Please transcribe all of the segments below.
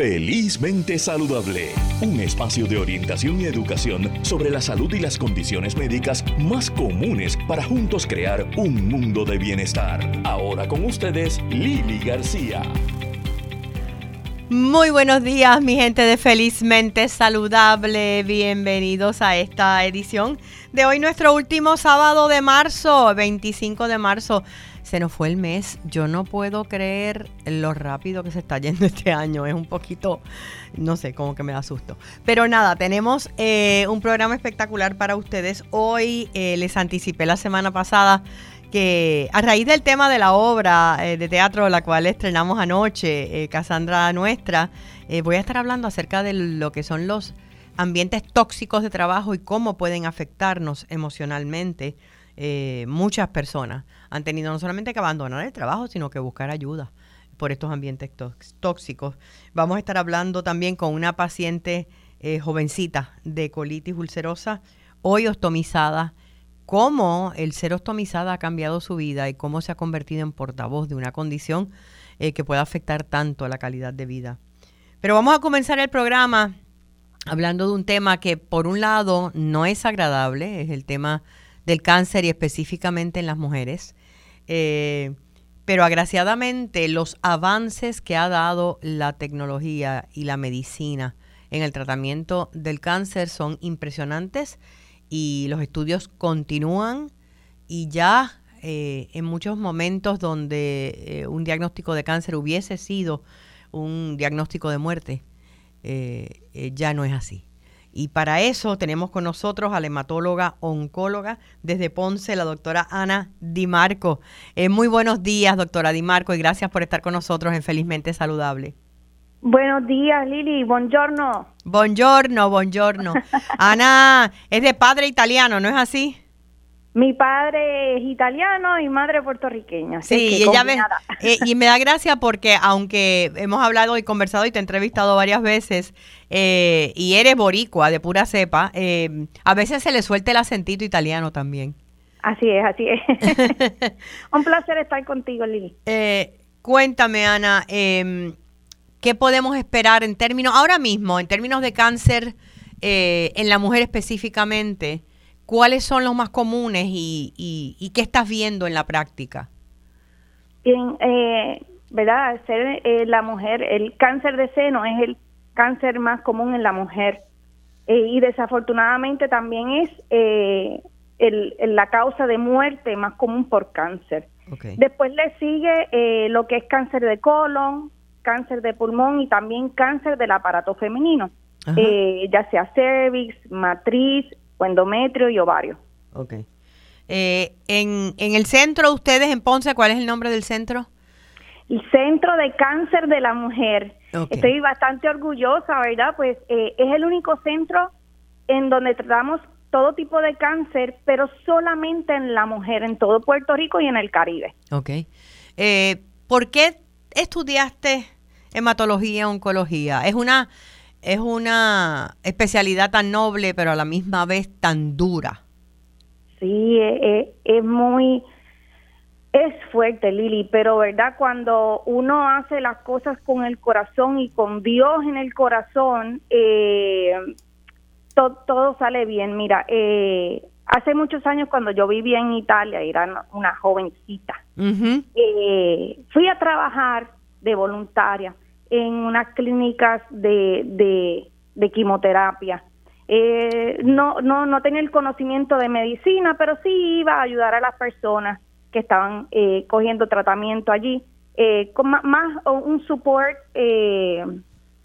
Felizmente Saludable, un espacio de orientación y educación sobre la salud y las condiciones médicas más comunes para juntos crear un mundo de bienestar. Ahora con ustedes, Lili García. Muy buenos días, mi gente de Felizmente Saludable. Bienvenidos a esta edición de hoy, nuestro último sábado de marzo, 25 de marzo. Se nos fue el mes. Yo no puedo creer lo rápido que se está yendo este año. Es un poquito, no sé, como que me da susto. Pero nada, tenemos eh, un programa espectacular para ustedes. Hoy eh, les anticipé la semana pasada que a raíz del tema de la obra eh, de teatro, la cual estrenamos anoche, Cassandra Nuestra, voy a estar hablando acerca de lo que son los ambientes tóxicos de trabajo y cómo pueden afectarnos emocionalmente muchas personas han tenido no solamente que abandonar el trabajo, sino que buscar ayuda por estos ambientes tóxicos. Vamos a estar hablando también con una paciente eh, jovencita de colitis ulcerosa, hoy ostomizada, cómo el ser ostomizada ha cambiado su vida y cómo se ha convertido en portavoz de una condición eh, que puede afectar tanto a la calidad de vida. Pero vamos a comenzar el programa hablando de un tema que por un lado no es agradable, es el tema del cáncer y específicamente en las mujeres. Eh, pero agraciadamente los avances que ha dado la tecnología y la medicina en el tratamiento del cáncer son impresionantes y los estudios continúan y ya eh, en muchos momentos donde eh, un diagnóstico de cáncer hubiese sido un diagnóstico de muerte, ya no es así. Y para eso tenemos con nosotros a la hematóloga oncóloga desde Ponce, la doctora Ana Di Marco. Eh, muy buenos días, doctora Di Marco, y gracias por estar con nosotros en Felizmente Saludable. Buenos días, Lili. Buongiorno. Buongiorno, buongiorno. Ana es de padre italiano, ¿no es así? Mi padre es italiano y madre puertorriqueña. Sí, y, ella me, eh, y me da gracia porque aunque hemos hablado y conversado y te he entrevistado varias veces eh, y eres boricua de pura cepa, eh, a veces se le suelta el acentito italiano también. Así es, así es. Un placer estar contigo, Lili. cuéntame, Ana, em, ¿qué podemos esperar en términos, ahora mismo, en términos de cáncer en la mujer específicamente? ¿Cuáles son los más comunes y, qué estás viendo en la práctica? Bien, eh, ¿verdad? Ser eh, la mujer, el cáncer de seno es el cáncer más común en la mujer eh, y desafortunadamente también es eh, el, la causa de muerte más común por cáncer. Después le sigue lo que es cáncer de colon, cáncer de pulmón y también cáncer del aparato femenino, ya sea cervix, matriz, endometrio y ovario. Ok. Eh, en, en el centro de ustedes, en Ponce, ¿cuál es el nombre del centro? El Centro de Cáncer de la Mujer. Estoy bastante orgullosa, ¿verdad? Pues eh, es el único centro en donde tratamos todo tipo de cáncer, pero solamente en la mujer, en todo Puerto Rico y en el Caribe. Ok. Eh, ¿Por qué estudiaste hematología oncología? ¿Es una es una especialidad tan noble, pero a la misma vez tan dura. Sí, es, e, es muy, es fuerte, Lili, pero verdad, cuando uno hace las cosas con el corazón y con Dios en el corazón, eh, todo sale bien. Mira, eh, hace muchos años cuando yo vivía en Italia, era una jovencita, eh, fui a trabajar de voluntaria en unas clínicas de, de, quimioterapia. Eh, no, no, no tenía el conocimiento de medicina, pero sí iba a ayudar a las personas que estaban eh, cogiendo tratamiento allí, eh, con más, un support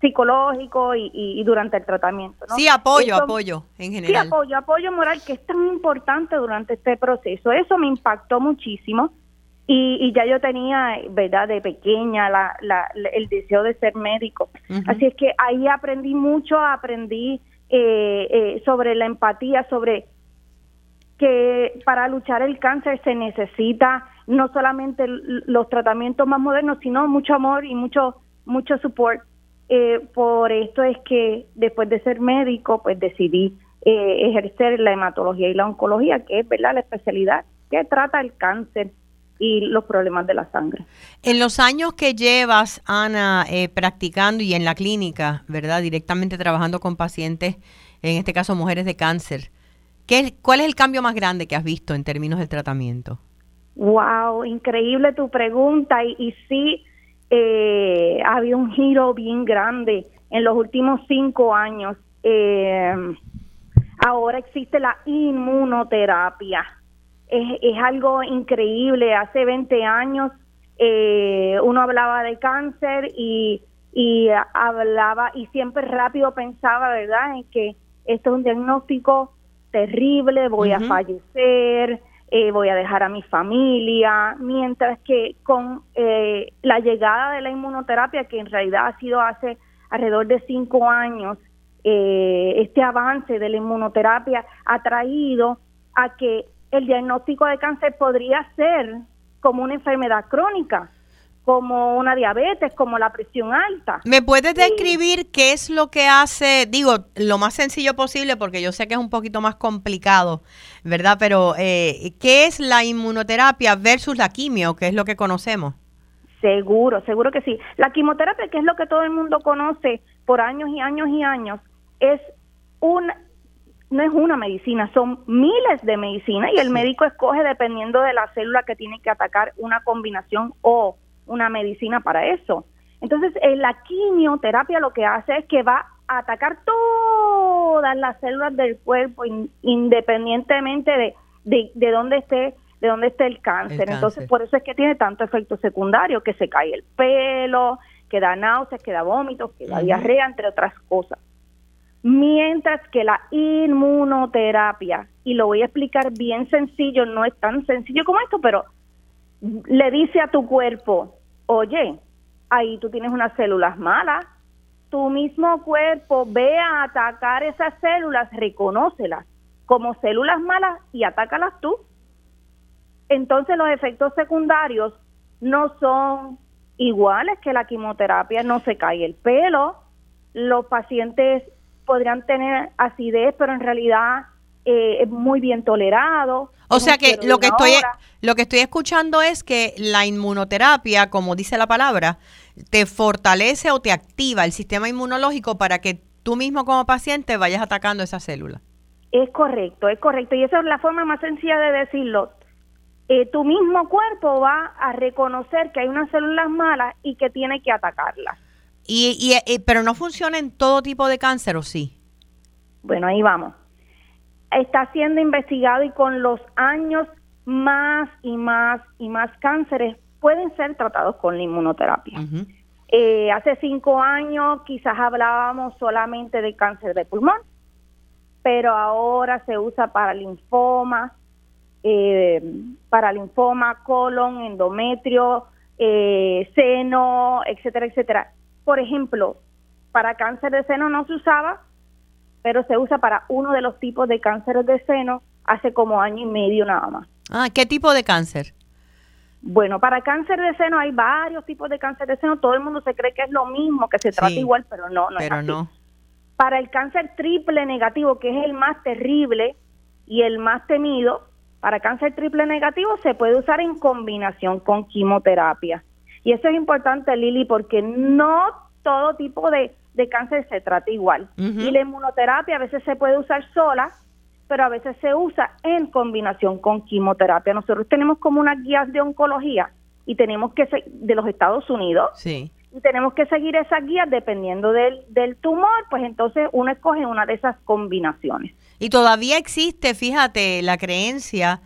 psicológico y, durante el tratamiento. Sí, apoyo, apoyo en general. Sí, apoyo, apoyo moral, que es tan importante durante este proceso. Eso me impactó muchísimo y, ya yo tenía, ¿verdad?, de pequeña la, la, el deseo de ser médico. Así es que ahí aprendí mucho, aprendí eh, eh, sobre la empatía, sobre que para luchar el cáncer se necesita no solamente los tratamientos más modernos, sino mucho amor y mucho mucho support. Eh, por esto es que después de ser médico, pues decidí ejercer la hematología y la oncología, que es verdad la especialidad que trata el cáncer y los problemas de la sangre. En los años que llevas, Ana, eh, practicando y en la clínica, ¿verdad? Directamente trabajando con pacientes, en este caso mujeres de cáncer, ¿qué, ¿cuál es el cambio más grande que has visto en términos del tratamiento? Wow, increíble tu pregunta y, y sí, eh, ha habido un giro bien grande en los últimos cinco años. Eh, ahora existe la inmunoterapia es, algo increíble. Hace 20 años eh, uno hablaba de cáncer y, y hablaba y siempre rápido pensaba, ¿verdad?, en que esto es un diagnóstico terrible, voy a fallecer, eh, voy a dejar a mi familia, mientras que con eh, la llegada de la inmunoterapia, que en realidad ha sido hace alrededor de cinco años, este avance de la inmunoterapia ha traído a que el diagnóstico de cáncer podría ser como una enfermedad crónica, como una diabetes, como la presión alta. ¿Me puedes describir qué es lo que hace, digo, lo más sencillo posible, porque yo sé que es un poquito más complicado, ¿verdad? Pero, eh, ¿qué es la inmunoterapia versus la quimio, que es lo que conocemos? Seguro, seguro que sí. La quimioterapia, que es lo que todo el mundo conoce por años y años y años, es un no es una medicina, son miles de medicinas y el médico escoge dependiendo de la célula que tiene que atacar una combinación o una medicina para eso. Entonces, en la quimioterapia lo que hace es que va a atacar todas las células del cuerpo independientemente de, de, de dónde esté de dónde esté el cáncer. Entonces, por eso es que tiene tanto efecto secundario, que se cae el pelo, que da náuseas, que da vómitos, que da diarrea, entre otras cosas. Mientras que la inmunoterapia, y lo voy a explicar bien sencillo, no es tan sencillo como esto, pero le dice a tu cuerpo, oye, ahí tú tienes unas células malas, tu mismo cuerpo ve a atacar esas células, reconócelas como células malas y atácalas tú. Entonces los efectos secundarios no son iguales que la quimioterapia, no se cae el pelo, los pacientes podrían tener acidez, pero en realidad eh, es muy bien tolerado. O sea que lo que estoy lo que estoy escuchando es que la inmunoterapia, como dice la palabra, te fortalece o te activa el sistema inmunológico para que tú mismo como paciente vayas atacando esa célula. Es correcto, es correcto. Y esa es la forma más sencilla de decirlo. Eh, tu mismo cuerpo va a reconocer que hay unas células malas y que tiene que atacarlas. Y, y, pero no funciona en todo tipo de cáncer, ¿o sí? Bueno, ahí vamos. Está siendo investigado y con los años más y más y más cánceres pueden ser tratados con la inmunoterapia. Eh, hace cinco años quizás hablábamos solamente de cáncer de pulmón, pero ahora se usa para linfoma, eh, para linfoma, colon, endometrio, eh, seno, etcétera, etcétera por ejemplo, para cáncer de seno no se usaba, pero se usa para uno de los tipos de cáncer de seno hace como año y medio nada más. Ah, ¿qué tipo de cáncer? Bueno, para cáncer de seno hay varios tipos de cáncer de seno. Todo el mundo se cree que es lo mismo, que se trata igual, pero no, no pero es no. Para el cáncer triple negativo, que es el más terrible y el más temido, para cáncer triple negativo se puede usar en combinación con quimioterapia. Y eso es importante, Lili, porque no todo tipo de, cáncer se trata igual. Y la inmunoterapia a veces se puede usar sola, pero a veces se usa en combinación con quimioterapia. Nosotros tenemos como unas guías de oncología y tenemos que de los Estados Unidos. Sí. Y tenemos que seguir esas guías dependiendo del, del tumor, pues entonces uno escoge una de esas combinaciones. Y todavía existe, fíjate, la creencia,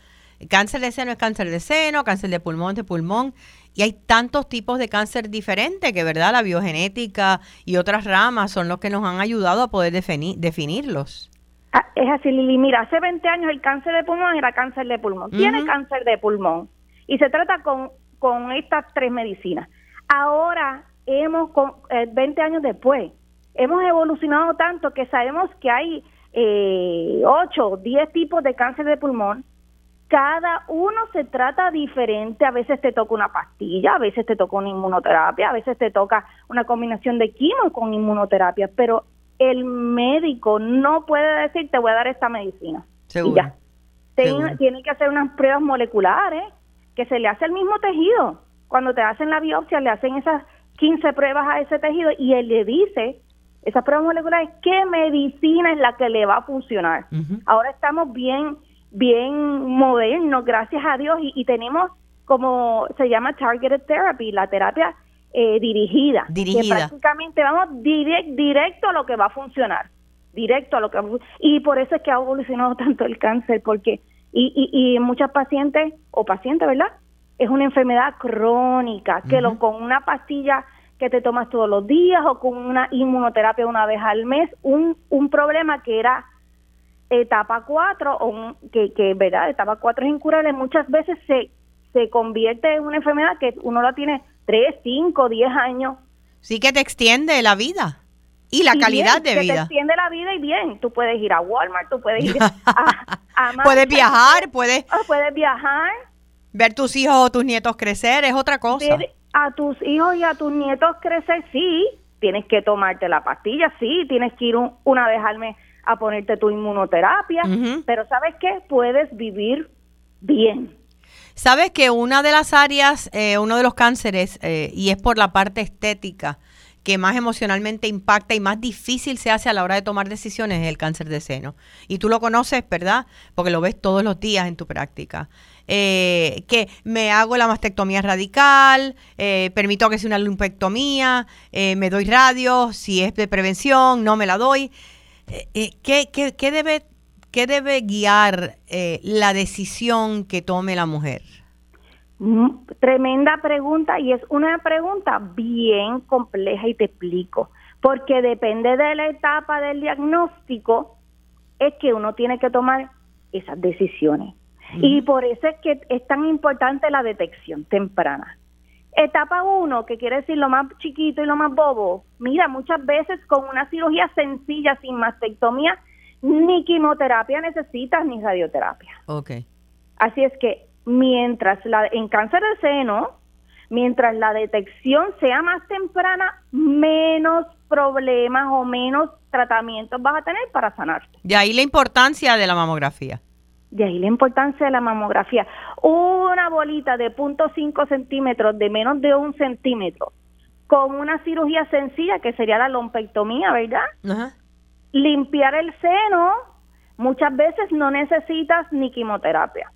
cáncer de seno es cáncer de seno, cáncer de pulmón de pulmón, y hay tantos tipos de cáncer diferentes que, ¿verdad? La biogenética y otras ramas son los que nos han ayudado a poder definir, definirlos. Ah, es así, Lili. Mira, hace 20 años el cáncer de pulmón era cáncer de pulmón. Tiene cáncer de pulmón y se trata con, con estas tres medicinas. Ahora, hemos, con, 20 eh, años después, hemos evolucionado tanto que sabemos que hay eh, 8 o 10 tipos de cáncer de pulmón cada uno se trata diferente, a veces te toca una pastilla, a veces te toca una inmunoterapia, a veces te toca una combinación de quimio con inmunoterapia, pero el médico no puede decir te voy a dar esta medicina. Seguro. Tiene, que hacer unas pruebas moleculares que se le hace el mismo tejido. Cuando te hacen la biopsia, le hacen esas 15 pruebas a ese tejido y él le dice, esas pruebas moleculares, qué medicina es la que le va a funcionar. Ahora estamos bien, bien modernos, gracias a Dios, y, tenemos como se llama targeted therapy, la terapia eh, dirigida, dirigida. Que prácticamente vamos directo a lo que va a funcionar, directo a lo que y por eso es que ha evolucionado tanto el cáncer, porque y, y, y muchas pacientes o pacientes, ¿verdad? Es una enfermedad crónica que lo, con una pastilla que te tomas todos los días o con una inmunoterapia una vez al mes, un, un problema que era etapa 4 o un, que, que verdad etapa 4 es incurable muchas veces se se convierte en una enfermedad que uno la tiene 3, 5, 10 años. Sí que te extiende la vida y la calidad de vida. Te extiende la vida y bien. Tú puedes ir a Walmart, tú puedes ir a... puedes viajar, puedes... Puedes viajar. Ver tus hijos o tus nietos crecer es otra cosa. Ver a tus hijos y a tus nietos crecer, sí. Tienes que tomarte la pastilla, sí. Tienes que ir una vez al mes a ponerte tu inmunoterapia. Pero ¿sabes qué? Puedes vivir bien. Sabes que una de las áreas, eh, uno de los cánceres, eh, y es por la parte estética, que más emocionalmente impacta y más difícil se hace a la hora de tomar decisiones es el cáncer de seno. Y tú lo conoces, ¿verdad? Porque lo ves todos los días en tu práctica. Eh, que me hago la mastectomía radical, permito que sea una lumpectomía, me doy radio, si es de prevención, no me la doy. ¿Qué, qué, qué debe ¿Qué debe guiar eh, la decisión que tome la mujer? Mm, tremenda pregunta y es una pregunta bien compleja y te explico, porque depende de la etapa del diagnóstico, es que uno tiene que tomar esas decisiones. Y por eso es que es tan importante la detección temprana. Etapa 1, que quiere decir lo más chiquito y lo más bobo, mira, muchas veces con una cirugía sencilla sin mastectomía ni quimioterapia necesitas ni radioterapia. Okay. Así es que mientras la en cáncer de seno, mientras la detección sea más temprana, menos problemas o menos tratamientos vas a tener para sanarte. De ahí la importancia de la mamografía. De ahí la importancia de la mamografía. Una bolita de 0.5 centímetros, de menos de un centímetro, con una cirugía sencilla que sería la lompectomía, ¿verdad? Ajá limpiar el seno, muchas veces no necesitas ni quimioterapia.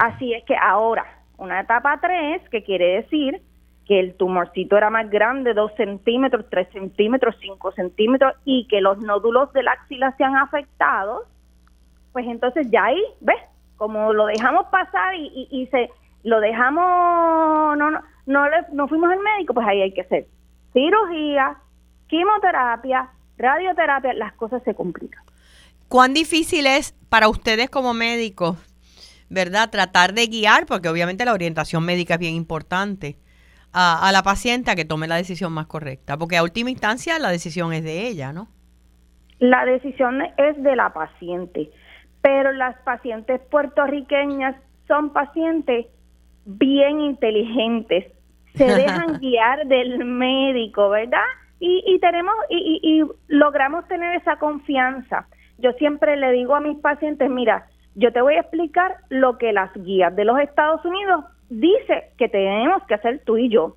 Así es que ahora, una etapa 3, que quiere decir que el tumorcito era más grande, 2 centímetros, 3 centímetros, 5 centímetros, y que los nódulos de la axila se han afectado, pues entonces ya ahí, ¿ves? Como lo dejamos pasar y, y, se lo dejamos, no, no, no, le, no fuimos al médico, pues ahí hay que hacer cirugía, quimioterapia, radioterapia, las cosas se complican. ¿Cuán difícil es para ustedes como médicos, verdad, tratar de guiar, porque obviamente la orientación médica es bien importante, a, la paciente a que tome la decisión más correcta? Porque a última instancia la decisión es de ella, ¿no? La decisión es de la paciente, pero las pacientes puertorriqueñas son pacientes bien inteligentes, se dejan guiar del médico, ¿verdad? y, y tenemos y, y, logramos tener esa confianza. Yo siempre le digo a mis pacientes, mira, yo te voy a explicar lo que las guías de los Estados Unidos dice que tenemos que hacer tú y yo.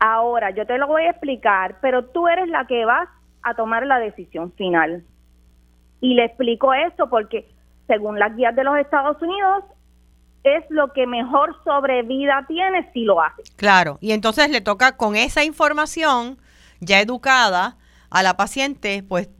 Ahora, yo te lo voy a explicar, pero tú eres la que vas a tomar la decisión final. Y le explico esto porque según las guías de los Estados Unidos, es lo que mejor sobrevida tiene si lo hace. Claro, y entonces le toca con esa información ya educada a la paciente, pues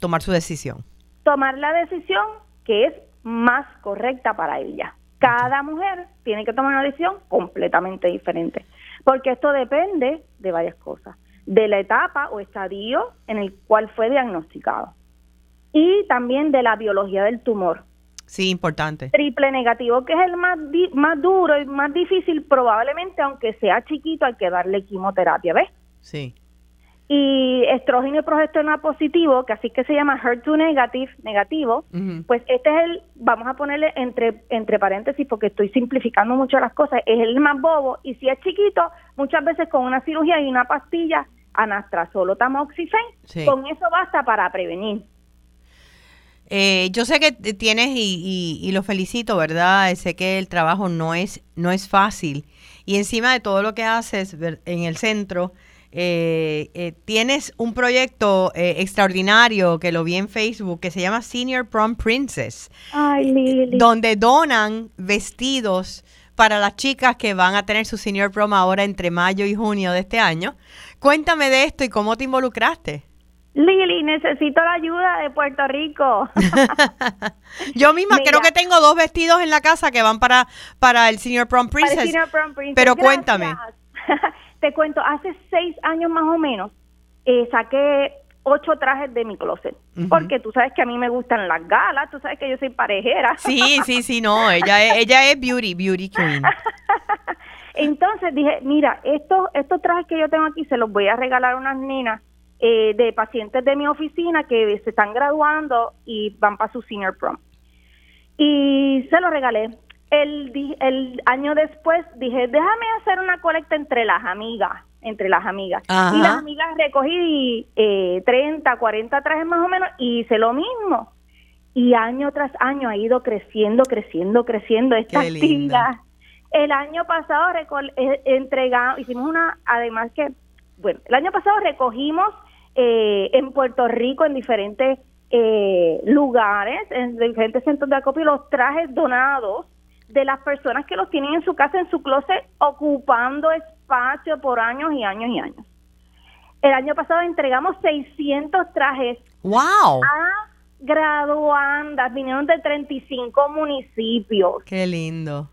tomar su decisión. Tomar la decisión que es más correcta para ella. Cada mujer tiene que tomar una decisión completamente diferente, porque esto depende de varias cosas, de la etapa o estadio en el cual fue diagnosticado y también de la biología del tumor. Sí, importante. Triple negativo, que es el más, más duro y más difícil, probablemente, aunque sea chiquito, hay que darle quimioterapia, ¿ves? Sí y estrógeno y progesterona positivo, que así que se llama HER2 negative, negativo, pues este es el, vamos a ponerle entre, entre paréntesis porque estoy simplificando mucho las cosas, es el más bobo y si es chiquito, muchas veces con una cirugía y una pastilla, anastrazol o tamoxifen, con eso basta para prevenir. Eh, yo sé que tienes y, y, lo felicito, ¿verdad? Sé que el trabajo no es, no es fácil. Y encima de todo lo que haces en el centro, eh, eh, tienes un proyecto extraordinario que lo vi en Facebook que se llama Senior Prom Princess. Donde donan vestidos para las chicas que van a tener su Senior Prom ahora entre mayo y junio de este año. Cuéntame de esto y cómo te involucraste. Lili, necesito la ayuda de Puerto Rico. Yo misma creo que tengo dos vestidos en la casa que van para, para el Senior Prom Princess. Pero cuéntame. Te cuento, hace seis años más o menos eh, saqué ocho trajes de mi closet. Porque tú sabes que a mí me gustan las galas, tú sabes que yo soy parejera. Sí, sí, sí, no, ella es, ella es beauty, beauty queen. Entonces dije, mira, estos, estos trajes que yo tengo aquí se los voy a regalar a unas nenas eh, de pacientes de mi oficina que se están graduando y van para su senior prom. Y se lo regalé. El, el año después dije, déjame hacer una colecta entre las amigas, entre las amigas. Y las amigas recogí eh, 30, 40 trajes más o menos y hice lo mismo. Y año tras año ha ido creciendo, creciendo, creciendo esta actividad. El año pasado eh, entregamos, hicimos una, además que, bueno, el año pasado recogimos eh, en Puerto Rico, en diferentes eh, lugares, en diferentes centros de acopio, los trajes donados de las personas que los tienen en su casa, en su closet, ocupando espacio por años y años y años. El año pasado entregamos 600 trajes wow. a graduandas, vinieron de 35 municipios. Qué lindo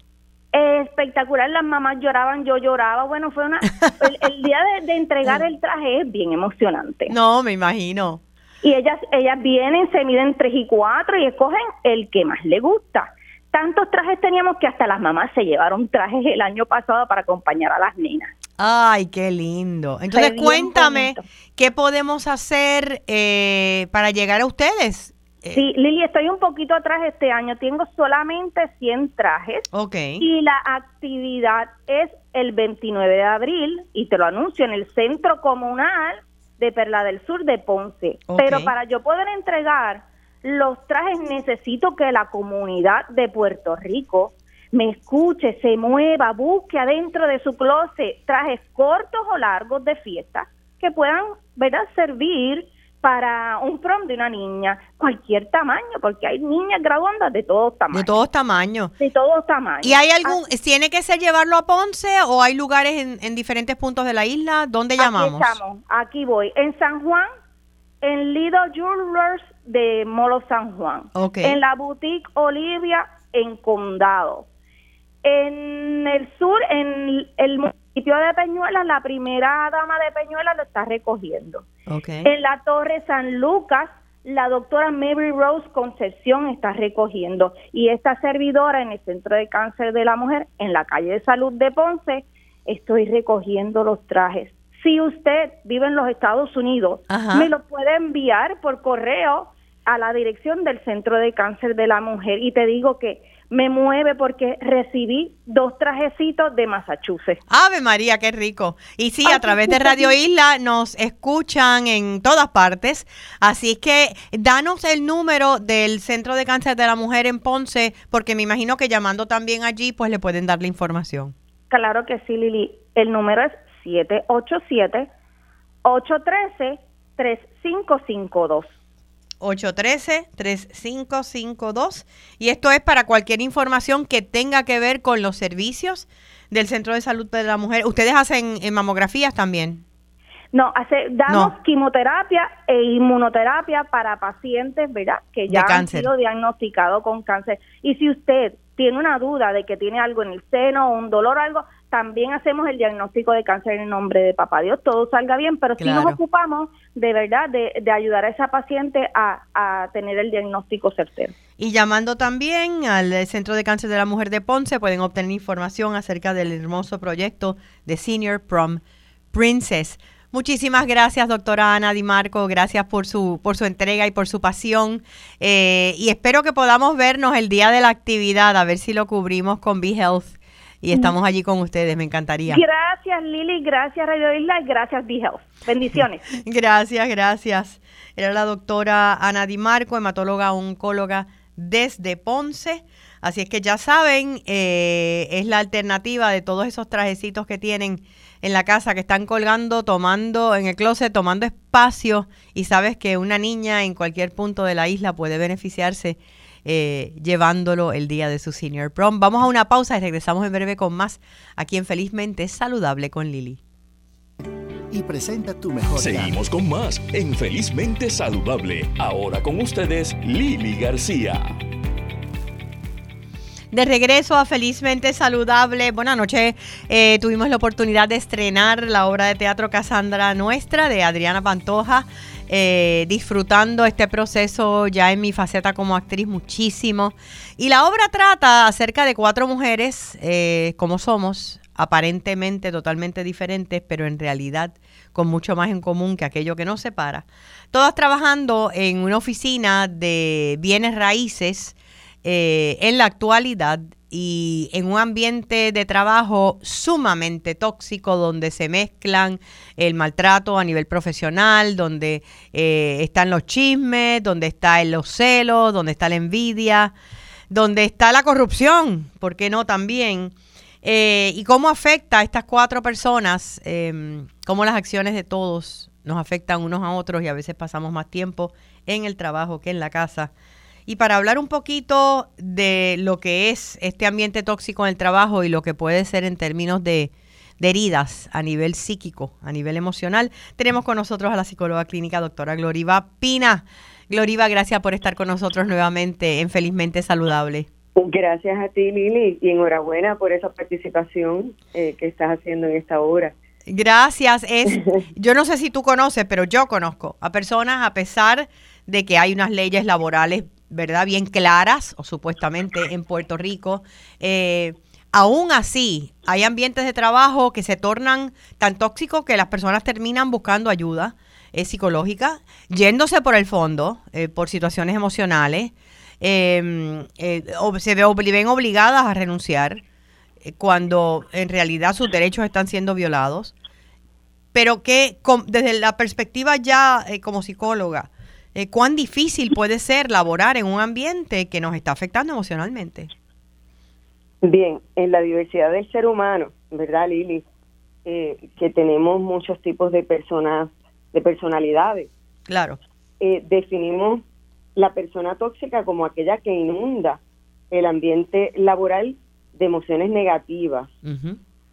espectacular, las mamás lloraban, yo lloraba, bueno, fue una, el, día de, entregar el traje es bien emocionante. No, me imagino. Y ellas, ellas vienen, se miden tres y cuatro y escogen el que más le gusta. Tantos trajes teníamos que hasta las mamás se llevaron trajes el año pasado para acompañar a las nenas. Ay, qué lindo. Entonces cuéntame, ¿qué podemos hacer eh, para llegar a ustedes? Eh, sí, Lili, estoy un poquito atrás este año. Tengo solamente 100 trajes. Ok. Y la actividad es el 29 de abril, y te lo anuncio, en el Centro Comunal de Perla del Sur de Ponce. Pero para yo poder entregar los trajes, necesito que la comunidad de Puerto Rico me escuche, se mueva, busque adentro de su closet trajes cortos o largos de fiesta que puedan, ¿verdad?, servir para un prom de una niña, cualquier tamaño, porque hay niñas graduandas de todos tamaños. De todos tamaños. De todos tamaños. ¿Y hay algún, tiene que ser llevarlo a Ponce o hay lugares en, en diferentes puntos de la isla? ¿Dónde llamamos? Aquí estamos, aquí voy. En San Juan, en Lido Jewelers de Molo San Juan. En la Boutique Olivia en Condado. En el sur, en el municipio de Peñuelas, la primera dama de Peñuelas lo está recogiendo. En la Torre San Lucas, la doctora Mary Rose Concepción está recogiendo y esta servidora en el Centro de Cáncer de la Mujer, en la calle de Salud de Ponce, estoy recogiendo los trajes. Si usted vive en los Estados Unidos, me lo puede enviar por correo a la dirección del Centro de Cáncer de la Mujer y te digo que me mueve porque recibí dos trajecitos de Massachusetts. Ave María, qué rico. Y sí, a través de Radio Isla nos escuchan en todas partes. Así que danos el número del Centro de Cáncer de la Mujer en Ponce, porque me imagino que llamando también allí, pues le pueden dar la información. Claro que sí, Lili. El número es 787 813 3552. 813-3552. Y esto es para cualquier información que tenga que ver con los servicios del Centro de Salud de la Mujer. ¿Ustedes hacen eh, mamografías también? No, hace, damos quimioterapia e inmunoterapia para pacientes, ¿verdad? Que ya han sido diagnosticados con cáncer. Y si usted tiene una duda de que tiene algo en el seno un dolor o algo, también hacemos el diagnóstico de cáncer en nombre de Papá Dios, todo salga bien, pero si nos ocupamos de verdad de, ayudar a esa paciente a, a, tener el diagnóstico certero. Y llamando también al Centro de Cáncer de la Mujer de Ponce, pueden obtener información acerca del hermoso proyecto de Senior Prom Princess. Muchísimas gracias, doctora Ana Di Marco. Gracias por su, por su entrega y por su pasión. Eh, y espero que podamos vernos el día de la actividad, a ver si lo cubrimos con BeHealth y estamos allí con ustedes. Me encantaría. Gracias, Lili. Gracias, Radio Isla. Y gracias, BeHealth. Bendiciones. gracias, gracias. Era la doctora Ana Di Marco, hematóloga oncóloga desde Ponce. Así es que ya saben, eh, es la alternativa de todos esos trajecitos que tienen en la casa, que están colgando, tomando en el closet, tomando espacio. Y sabes que una niña en cualquier punto de la isla puede beneficiarse eh, llevándolo el día de su senior prom. Vamos a una pausa y regresamos en breve con más aquí en Felizmente Saludable con Lili. Y presenta tu mejor. Seguimos con más en Felizmente Saludable. Ahora con ustedes, Lili García. De regreso a Felizmente Saludable. Buenas noches. Eh, tuvimos la oportunidad de estrenar la obra de teatro Casandra Nuestra de Adriana Pantoja. Eh, disfrutando este proceso ya en mi faceta como actriz muchísimo. Y la obra trata acerca de cuatro mujeres, eh, como somos, aparentemente totalmente diferentes, pero en realidad con mucho más en común que aquello que nos separa. Todas trabajando en una oficina de bienes raíces eh, en la actualidad y en un ambiente de trabajo sumamente tóxico donde se mezclan el maltrato a nivel profesional, donde eh, están los chismes, donde está los celos, donde está la envidia, donde está la corrupción, ¿por qué no también? Eh, y cómo afecta a estas cuatro personas, em, cómo las acciones de todos nos afectan unos a otros y a veces pasamos más tiempo en el trabajo que en la casa y para hablar un poquito de lo que es este ambiente tóxico en el trabajo y lo que puede ser en términos de, heridas a nivel psíquico, a nivel emocional, tenemos con nosotros a la psicóloga clínica doctora Gloriva Pina. Gloriva, gracias por estar con nosotros nuevamente en Felizmente Saludable. Gracias a ti, Lili, y enhorabuena por esa participación eh, que estás haciendo en esta obra. Gracias. Es, yo no sé si tú conoces, pero yo conozco a personas a pesar de que hay unas leyes laborales ¿verdad? Bien claras, o supuestamente en Puerto Rico. Eh, aún así, hay ambientes de trabajo que se tornan tan tóxicos que las personas terminan buscando ayuda eh, psicológica, yéndose por el fondo, eh, por situaciones emocionales, em, o se ven obligadas a renunciar cuando en realidad sus derechos están siendo violados. Pero que desde la perspectiva ya como psicóloga, eh, cuán difícil puede ser laborar en un ambiente que nos está afectando emocionalmente. Bien, en la diversidad del ser humano, ¿verdad, Lili? Eh, que tenemos muchos tipos de personas, de personalidades. Claro. Eh, definimos la persona tóxica como aquella que inunda el ambiente laboral de emociones negativas,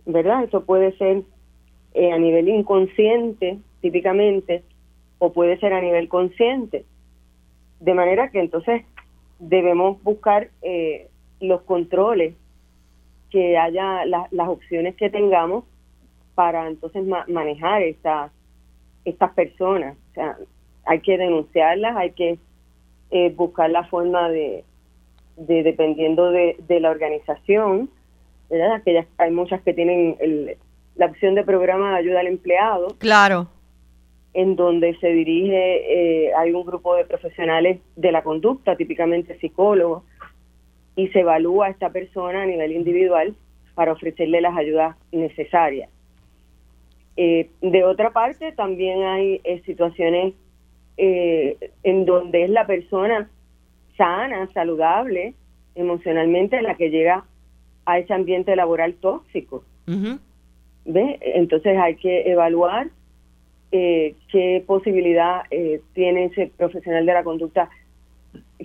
¿verdad? Eso puede ser a nivel inconsciente, típicamente, o puede ser a nivel consciente. De manera que entonces debemos buscar eh, los controles, que haya las opciones que tengamos para entonces manejar estas estas personas. O sea, hay que denunciarlas, hay que eh, buscar la forma de, de dependiendo de, de, la organización, ¿verdad? Aquellas, hay muchas que tienen el, la opción de programa de ayuda al empleado. Claro en donde se dirige, eh, hay un grupo de profesionales de la conducta, típicamente psicólogos, y se evalúa a esta persona a nivel individual para ofrecerle las ayudas necesarias. Eh, de otra parte, también hay eh, situaciones en donde es la persona sana, saludable, emocionalmente, la que llega a ese ambiente laboral tóxico. ¿Ve? Entonces hay que evaluar eh, qué posibilidad eh, tiene ese profesional de la conducta,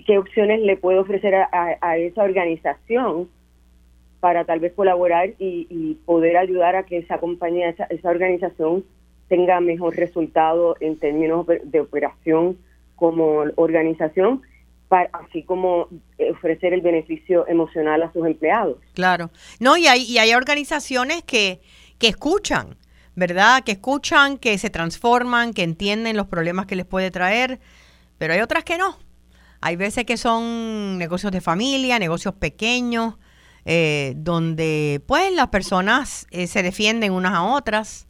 qué opciones le puede ofrecer a, esa organización para tal vez colaborar y, poder ayudar a que esa compañía, esa, esa organización tenga mejor resultado en términos de operación como organización, para, así como ofrecer el beneficio emocional a sus empleados. Claro. No, y hay, y hay organizaciones que, que escuchan ¿verdad? Que escuchan, que se transforman, que entienden los problemas que les puede traer, pero hay otras que no. Hay veces que son negocios de familia, negocios pequeños, eh, donde pues las personas eh, se defienden unas a otras.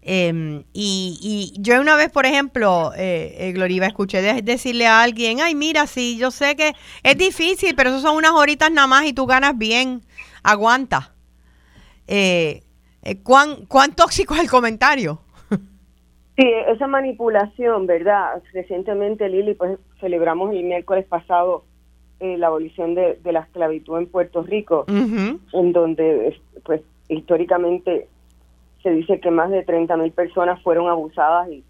Em, y, yo una vez, por ejemplo, eh Gloriva, escuché decirle a alguien, ay, mira, sí, yo sé que es difícil, pero eso son unas horitas nada más y tú ganas bien, aguanta. Eh, eh, ¿cuán, ¿cuán tóxico es el comentario? Sí, esa manipulación, ¿verdad? Recientemente, Lili, pues celebramos el miércoles pasado eh, la abolición de, la esclavitud en Puerto Rico, en donde, pues, históricamente se dice que más de 30 mil personas fueron abusadas y,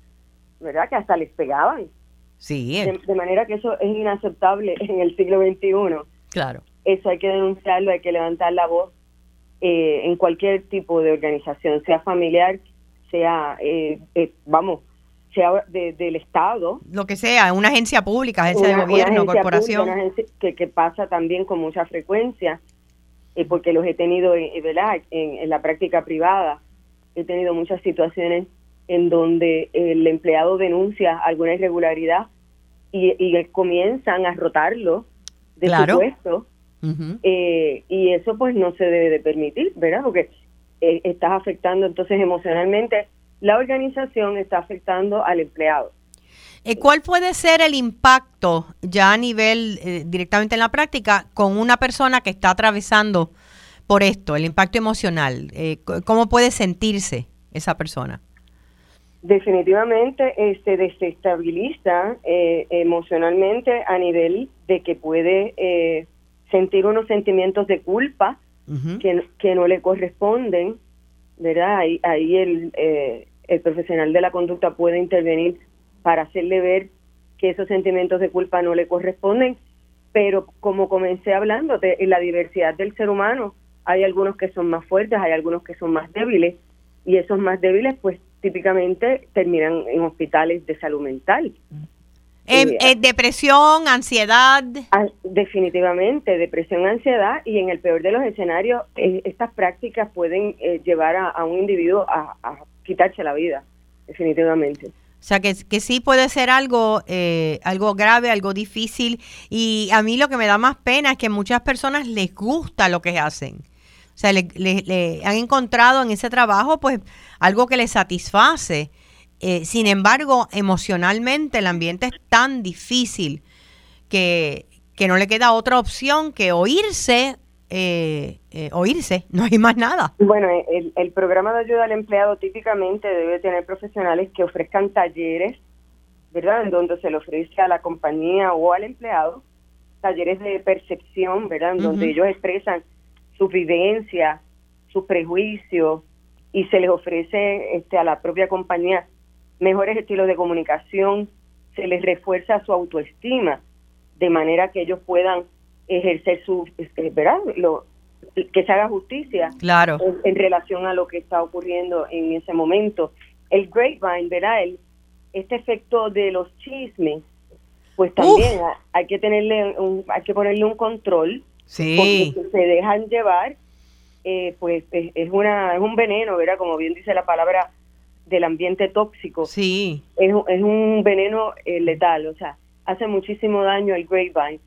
¿verdad? Que hasta les pegaban. Sí. De, manera que eso es inaceptable en el siglo XXI. Claro. Eso hay que denunciarlo, hay que levantar la voz eh, en cualquier tipo de organización, sea familiar, sea, eh, eh, vamos, sea del Estado. Lo que sea, una agencia pública, agencia de gobierno, corporación. que, que pasa también con mucha frecuencia, eh, porque los he tenido ¿verdad? En, en, la práctica privada. He tenido muchas situaciones en donde el empleado denuncia alguna irregularidad y, y comienzan a rotarlo de su puesto. Y eso pues no se debe de permitir, ¿verdad? Porque eh, estás afectando entonces emocionalmente la organización, está afectando al empleado. Eh, ¿Cuál puede ser el impacto ya a nivel eh, directamente en la práctica con una persona que está atravesando por esto, el impacto emocional? ¿Cómo puede sentirse esa persona? Definitivamente se desestabiliza emocionalmente a nivel de que puede sentir unos sentimientos de culpa, que, no le corresponden, ¿verdad? Ahí, ahí el, eh, el profesional de la conducta puede intervenir para hacerle ver que esos sentimientos de culpa no le corresponden, pero como comencé hablando de la diversidad del ser humano, hay algunos que son más fuertes, hay algunos que son más débiles, y esos más débiles pues típicamente terminan en hospitales de salud mental. Eh, eh, depresión, ansiedad. Ah, definitivamente, depresión, ansiedad y en el peor de los escenarios, eh, estas prácticas pueden llevar a, un individuo a, quitarse la vida, definitivamente. O sea, que, que sí puede ser algo, algo grave, algo difícil. Y a mí lo que me da más pena es que muchas personas les gusta lo que hacen. O sea, le, le han encontrado en ese trabajo pues algo que les satisface. Eh, sin embargo, emocionalmente el ambiente es tan difícil que, que no le queda otra opción que oírse, eh, eh, oírse, no hay más nada. Bueno, el, el programa de ayuda al empleado típicamente debe tener profesionales que ofrezcan talleres, ¿verdad? En donde se le ofrece a la compañía o al empleado talleres de percepción, ¿verdad? En donde ellos expresan su vivencia, sus prejuicios y se les ofrece este, a la propia compañía mejores estilos de comunicación, se les refuerza su autoestima, de manera que ellos puedan ejercer su, este, ¿verdad? Lo, que se haga justicia claro. en, relación a lo que está ocurriendo en ese momento. El grapevine, ¿verdad? El, este efecto de los chismes, pues también hay que tenerle un, hay que ponerle un control, sí. porque se dejan llevar, eh, pues es, es, una, es un veneno, ¿verdad? Como bien dice la palabra del ambiente tóxico. Sí. Es, es un veneno eh, letal, o sea, hace muchísimo daño al grapevine.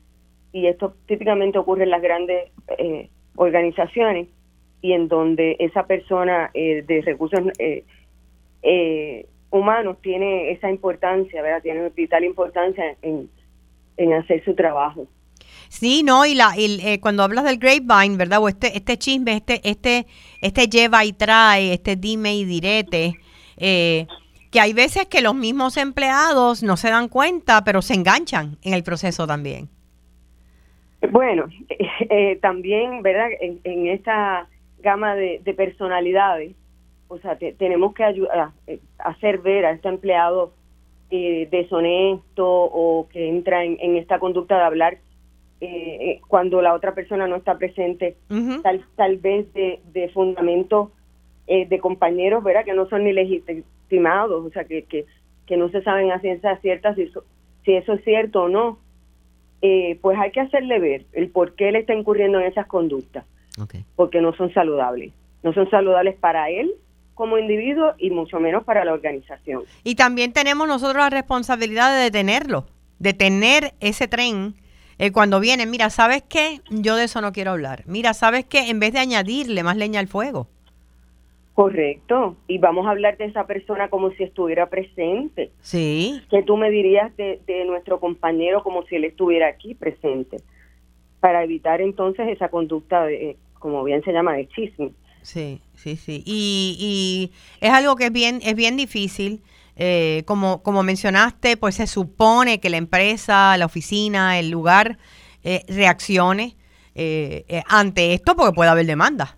Y esto típicamente ocurre en las grandes eh, organizaciones y en donde esa persona eh, de recursos humanos tiene esa importancia, ¿verdad? Tiene vital importancia en, en hacer su trabajo. Sí, no, y, la, cuando hablas del grapevine, ¿verdad? O este, este chisme, este, este, este lleva y trae, este dime y direte, eh, que hay veces que los mismos empleados no se dan cuenta, pero se enganchan en el proceso también. Bueno, eh, también, ¿verdad? En, esta gama de, personalidades, o sea, tenemos que ayudar, eh, hacer ver a este empleado deshonesto o que entra en, esta conducta de hablar cuando la otra persona no está presente, tal, tal vez de, de fundamento eh, de compañeros, ¿verdad? Que no son ni legitimados, o sea, que, que, que no se saben a ciencia cierta si, si eso es cierto o no. Eh, pues hay que hacerle ver el por qué él está incurriendo en esas conductas, porque no son saludables. No son saludables para él como individuo y mucho menos para la organización. Y también tenemos nosotros la responsabilidad de detenerlo, detener ese tren eh, cuando viene. Mira, ¿sabes qué? Yo de eso no quiero hablar. Mira, ¿sabes qué? En vez de añadirle más leña al fuego. Correcto. Y vamos a hablar de esa persona como si estuviera presente. Sí. Que tú me dirías de, nuestro compañero como si él estuviera aquí presente. Para evitar entonces esa conducta, de, como bien se llama, de chisme. Sí, sí, sí. Y, y es algo que es bien, es bien difícil. eh, como, como mencionaste, pues se supone que la empresa, la oficina, el lugar eh, reaccione eh, ante esto porque puede haber demanda,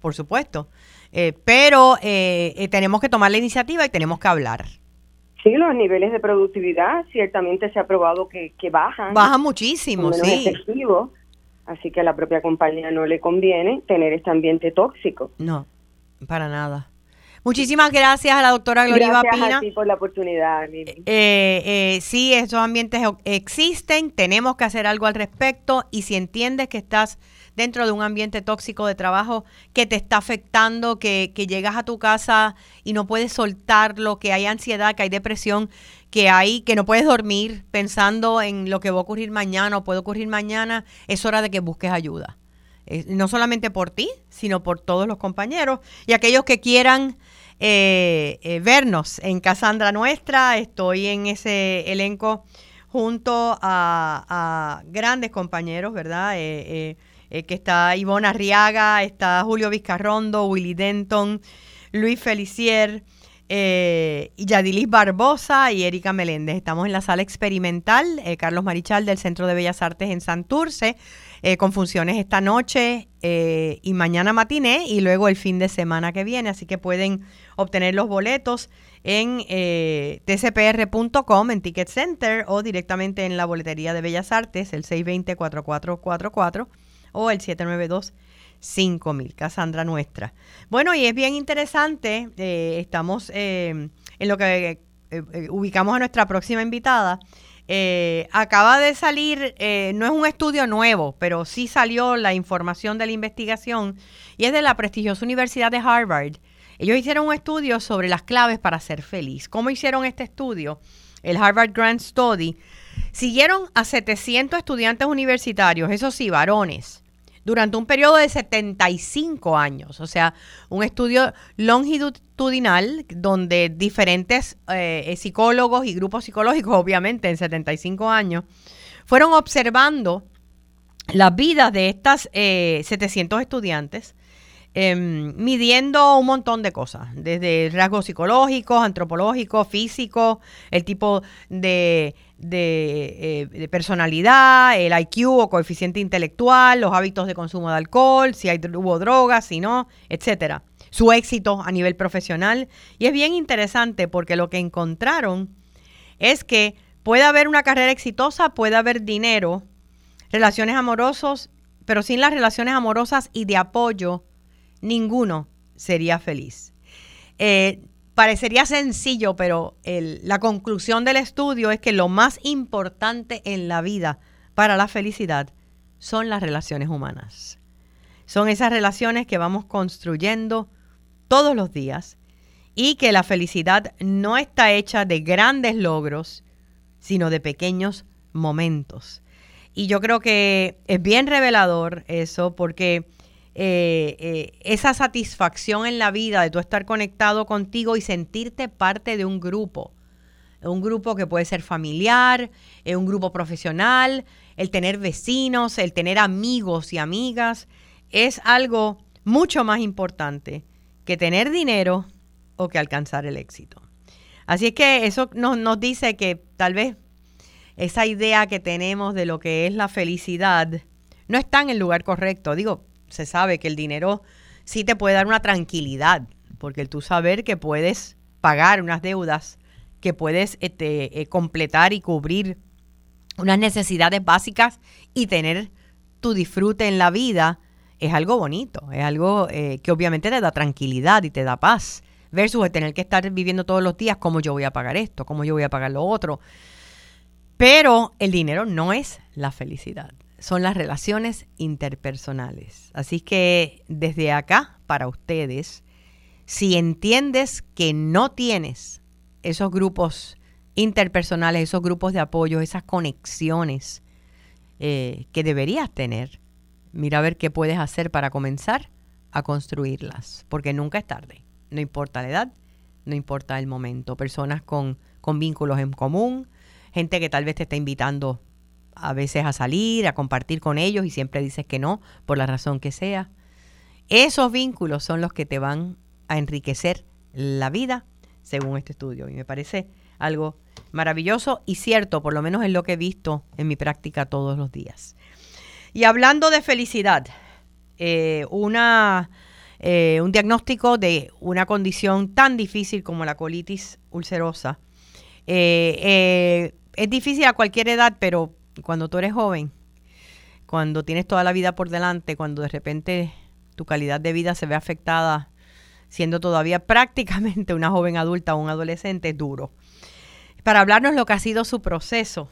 por supuesto. Pero tenemos que tomar la iniciativa y tenemos que hablar. Sí, los niveles de productividad ciertamente se ha probado que, bajan. Bajan muchísimo, sí. así que a la propia compañía no le conviene tener este ambiente tóxico. No, para nada. Muchísimas gracias a la doctora Gloria gracias Pina. a ti por la oportunidad. Eh, eh, sí, esos ambientes existen, tenemos que hacer algo al respecto y si entiendes que estás dentro de un ambiente tóxico de trabajo que te está afectando, que, que llegas a tu casa y no puedes soltarlo, que hay ansiedad, que hay depresión, que hay, que no puedes dormir pensando en lo que va a ocurrir mañana o puede ocurrir mañana, es hora de que busques ayuda. Eh, no solamente por ti, sino por todos los compañeros y aquellos que quieran eh, eh, vernos en Casandra Nuestra. Estoy en ese elenco junto a, grandes compañeros, ¿verdad? Eh, que está Ivona Arriaga, está Julio Vizcarrondo, Willy Denton, Luis Felicier, eh, Yadilis Barbosa y Erika Meléndez. Estamos en la sala experimental eh, Carlos Marichal del Centro de Bellas Artes en Santurce, eh, con funciones esta noche y mañana matiné y luego el fin de semana que viene. Así que pueden obtener los boletos en tcpr.com, en Ticket Center o directamente en la boletería de Bellas Artes, el 620-4444 o el 792-5000, Casandra Nuestra. Bueno, y es bien interesante, eh, estamos eh, en lo que eh, ubicamos a nuestra próxima invitada. acaba de salir, no es un estudio nuevo, pero sí salió la información de la investigación y es de la prestigiosa Universidad de Harvard. Ellos hicieron un estudio sobre las claves para ser feliz. ¿Cómo hicieron este estudio? El Harvard Grant Study. Siguieron a 700 estudiantes universitarios, esos sí, varones, durante un periodo de 75 años, o sea, un estudio longitudinal donde diferentes eh, eh, psicólogos y grupos psicológicos, obviamente en 75 años, fueron observando las vidas de estas 700 eh, estudiantes, em, midiendo un montón de cosas, desde rasgos psicológicos, antropológicos, físicos, el tipo de eh, de, personalidad, el IQ o coeficiente intelectual, los hábitos de consumo de alcohol, si hay, hubo drogas, si no, etcétera. Su éxito a nivel profesional. Y es bien interesante porque lo que encontraron es que puede haber una carrera exitosa, puede haber dinero, relaciones amorosos, pero sin las relaciones amorosas y de apoyo, ninguno sería feliz. Eh, parecería sencillo, pero la conclusión del estudio es que lo más importante en la vida para la felicidad son las relaciones humanas. Son esas relaciones que vamos construyendo todos los días y que la felicidad no está hecha de grandes logros, sino de pequeños momentos. Y yo creo que es bien revelador eso porque eh, eh, esa satisfacción en la vida de tú estar conectado contigo y sentirte parte de un grupo. Un grupo que puede ser familiar, eh, un grupo profesional, el tener vecinos, el tener amigos y amigas, es algo mucho más importante que tener dinero o que alcanzar el éxito. Así es que eso nos, nos dice que tal vez esa idea que tenemos de lo que es la felicidad no está en el lugar correcto. Digo, se sabe que el dinero sí te puede dar una tranquilidad, porque tú saber que puedes pagar unas deudas, que puedes este, eh, completar y cubrir unas necesidades básicas y tener tu disfrute en la vida, es algo bonito, es algo eh, que obviamente te da tranquilidad y te da paz, versus el tener que estar viviendo todos los días cómo yo voy a pagar esto, cómo yo voy a pagar lo otro. Pero el dinero no es la felicidad son las relaciones interpersonales. Así que desde acá, para ustedes, si entiendes que no tienes esos grupos interpersonales, esos grupos de apoyo, esas conexiones eh, que deberías tener, mira a ver qué puedes hacer para comenzar a construirlas, porque nunca es tarde, no importa la edad, no importa el momento, personas con, con vínculos en común, gente que tal vez te está invitando a veces a salir, a compartir con ellos y siempre dices que no, por la razón que sea. Esos vínculos son los que te van a enriquecer la vida según este estudio. Y me parece algo maravilloso y cierto, por lo menos es lo que he visto en mi práctica todos los días. Y hablando de felicidad, eh, una, eh, un diagnóstico de una condición tan difícil como la colitis ulcerosa. Eh, es difícil a cualquier edad, pero cuando tú eres joven, cuando tienes toda la vida por delante, cuando de repente tu calidad de vida se ve afectada siendo todavía prácticamente una joven adulta o un adolescente, es duro. Para hablarnos lo que ha sido su proceso,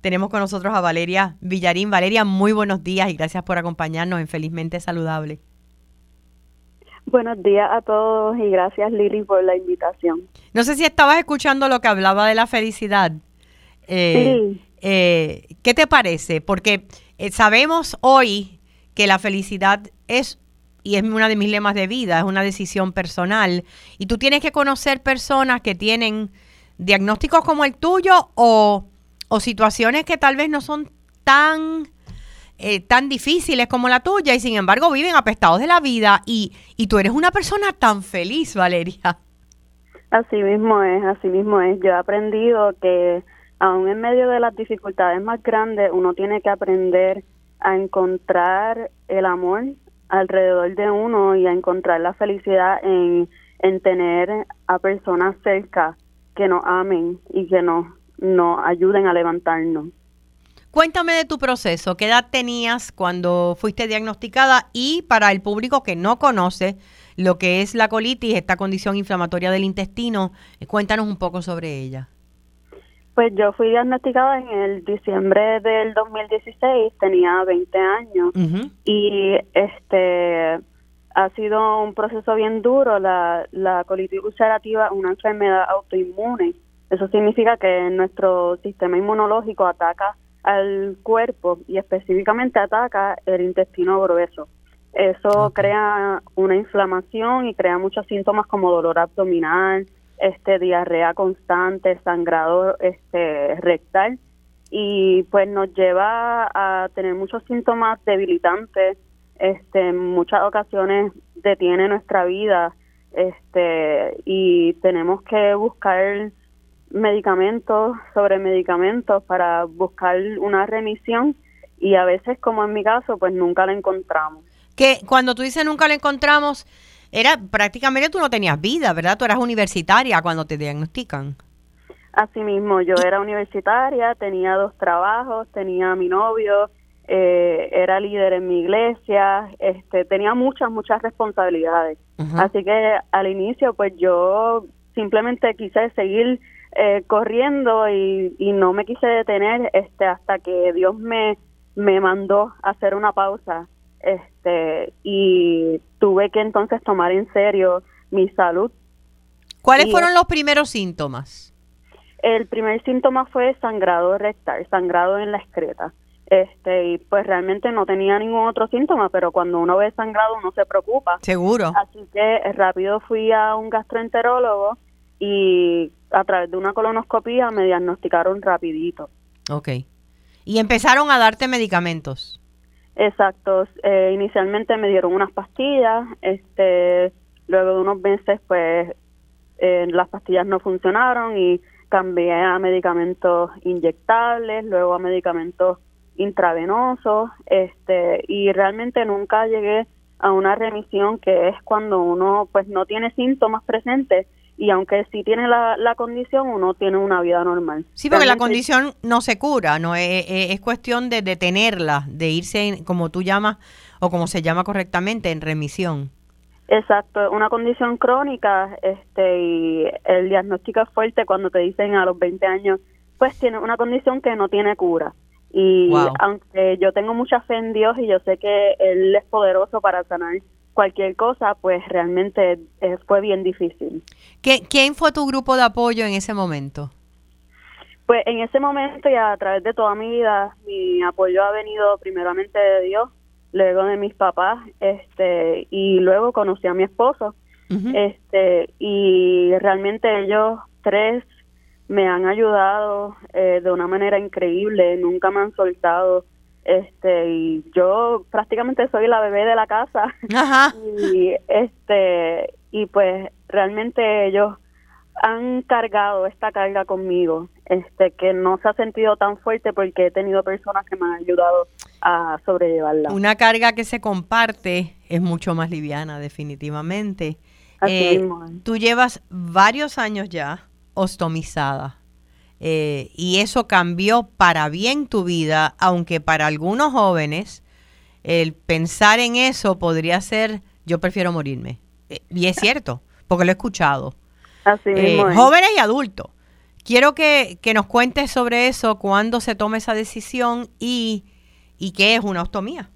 tenemos con nosotros a Valeria Villarín. Valeria, muy buenos días y gracias por acompañarnos en Felizmente Saludable. Buenos días a todos y gracias Lili por la invitación. No sé si estabas escuchando lo que hablaba de la felicidad. Eh, sí. Eh, ¿Qué te parece? Porque eh, sabemos hoy que la felicidad es, y es una de mis lemas de vida, es una decisión personal. Y tú tienes que conocer personas que tienen diagnósticos como el tuyo o, situaciones que tal vez no son tan, eh, tan difíciles como la tuya y sin embargo viven apestados de la vida y, y tú eres una persona tan feliz, Valeria. Así mismo es, así mismo es. Yo he aprendido que aún en medio de las dificultades más grandes, uno tiene que aprender a encontrar el amor alrededor de uno y a encontrar la felicidad en, en tener a personas cerca que nos amen y que nos, nos ayuden a levantarnos. Cuéntame de tu proceso, ¿qué edad tenías cuando fuiste diagnosticada? Y para el público que no conoce lo que es la colitis, esta condición inflamatoria del intestino, cuéntanos un poco sobre ella. Pues yo fui diagnosticada en el diciembre del 2016, tenía 20 años y este ha sido un proceso bien duro. La, la colitis ulcerativa es una enfermedad autoinmune. Eso significa que nuestro sistema inmunológico ataca al cuerpo y específicamente ataca el intestino grueso. Eso crea una inflamación y crea muchos síntomas como dolor abdominal, este diarrea constante, sangrado este rectal y pues nos lleva a tener muchos síntomas debilitantes, este en muchas ocasiones detiene nuestra vida, este y tenemos que buscar medicamentos sobre medicamentos para buscar una remisión y a veces como en mi caso pues nunca la encontramos. Que cuando tú dices nunca la encontramos, era prácticamente tú no tenías vida, ¿verdad? Tú eras universitaria cuando te diagnostican. Así mismo, yo era universitaria, tenía dos trabajos, tenía a mi novio, eh, era líder en mi iglesia, este, tenía muchas, muchas responsabilidades. Así que al inicio, pues yo simplemente quise seguir eh, corriendo y, y, no me quise detener este, hasta que Dios me, me mandó a hacer una pausa este y tuve que entonces tomar en serio mi salud. ¿Cuáles fueron los primeros síntomas? El primer síntoma fue sangrado rectal, sangrado en la excreta. Este, y pues realmente no tenía ningún otro síntoma, pero cuando uno ve sangrado uno se preocupa. Seguro. Así que rápido fui a un gastroenterólogo y a través de una colonoscopia me diagnosticaron rapidito. Ok. ¿Y empezaron a darte medicamentos? Exacto. Eh, inicialmente me dieron unas pastillas, este, luego de unos meses, pues eh, las pastillas no funcionaron y cambié a medicamentos inyectables, luego a medicamentos intravenosos, este, y realmente nunca llegué a una remisión que es cuando uno pues no tiene síntomas presentes y aunque sí tiene la, la, condición, uno tiene una vida normal. Sí, porque la condición no se cura, no es, es, cuestión de detenerla, de irse, como tú llamas, o como se llama correctamente, en remisión. Exacto, una condición crónica, este, y el diagnóstico es fuerte cuando te dicen a los 20 años, pues tiene una condición que no tiene cura. Y aunque yo tengo mucha fe en Dios y yo sé que Él es poderoso para sanar cualquier cosa, pues realmente eh, fue bien difícil. ¿Qué, ¿Quién fue tu grupo de apoyo en ese momento? Pues en ese momento y a través de toda mi vida, mi apoyo ha venido primeramente de Dios, luego de mis papás, este, y luego conocí a mi esposo, este, y realmente ellos tres me han ayudado eh, de una manera increíble, nunca me han soltado este y yo prácticamente soy la bebé de la casa y este y pues realmente ellos han cargado esta carga conmigo, este que no se ha sentido tan fuerte porque he tenido personas que me han ayudado a sobrellevarla. Una carga que se comparte es mucho más liviana, definitivamente. Eh, tú llevas varios años ya ostomizada. Eh, y eso cambió para bien tu vida, aunque para algunos jóvenes el pensar en eso podría ser, yo prefiero morirme. Eh, y es cierto, porque lo he escuchado. Así Jóvenes y adultos. Quiero que, que, nos cuentes sobre eso, cuándo se toma esa decisión y, y qué es una ostomía.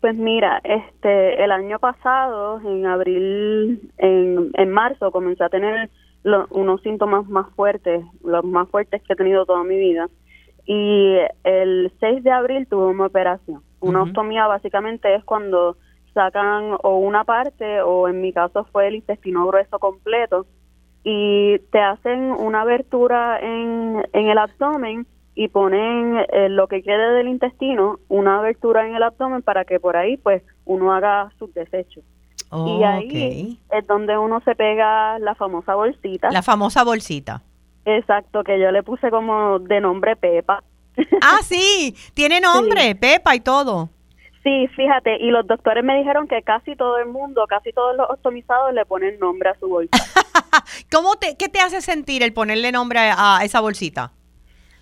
Pues mira, este, el año pasado, en abril, en, en marzo, comencé a tener unos síntomas más fuertes, los más fuertes que he tenido toda mi vida. Y el 6 de abril tuve una operación. Una ostomía básicamente es cuando sacan o una parte o en mi caso fue el intestino grueso completo y te hacen una abertura en, en el abdomen y ponen eh, lo que quede del intestino, una abertura en el abdomen para que por ahí pues uno haga sus desechos. Y ahí es donde uno se pega la famosa bolsita. La famosa bolsita. Exacto, que yo le puse como de nombre Pepa. Ah, sí, tiene nombre, Pepa y todo. Sí, fíjate, y los doctores me dijeron que casi todo el mundo, casi todos los ostomizados le ponen nombre a su bolsita. ¿Cómo te, ¿Qué te hace sentir el ponerle nombre a esa bolsita?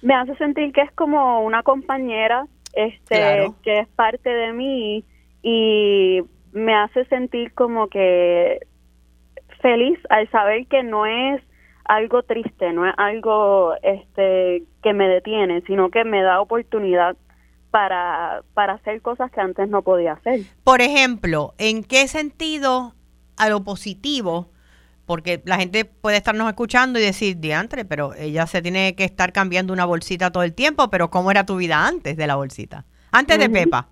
me hace sentir que es como una compañera este que es parte de mí y me hace sentir como que feliz al saber que no es algo triste, no es algo este que me detiene, sino que me da oportunidad para, para hacer cosas que antes no podía hacer. Por ejemplo, ¿en qué sentido a lo positivo porque la gente puede estarnos escuchando y decir, diantre, pero ella se tiene que estar cambiando una bolsita todo el tiempo, pero ¿cómo era tu vida antes de la bolsita? Antes de Pepa.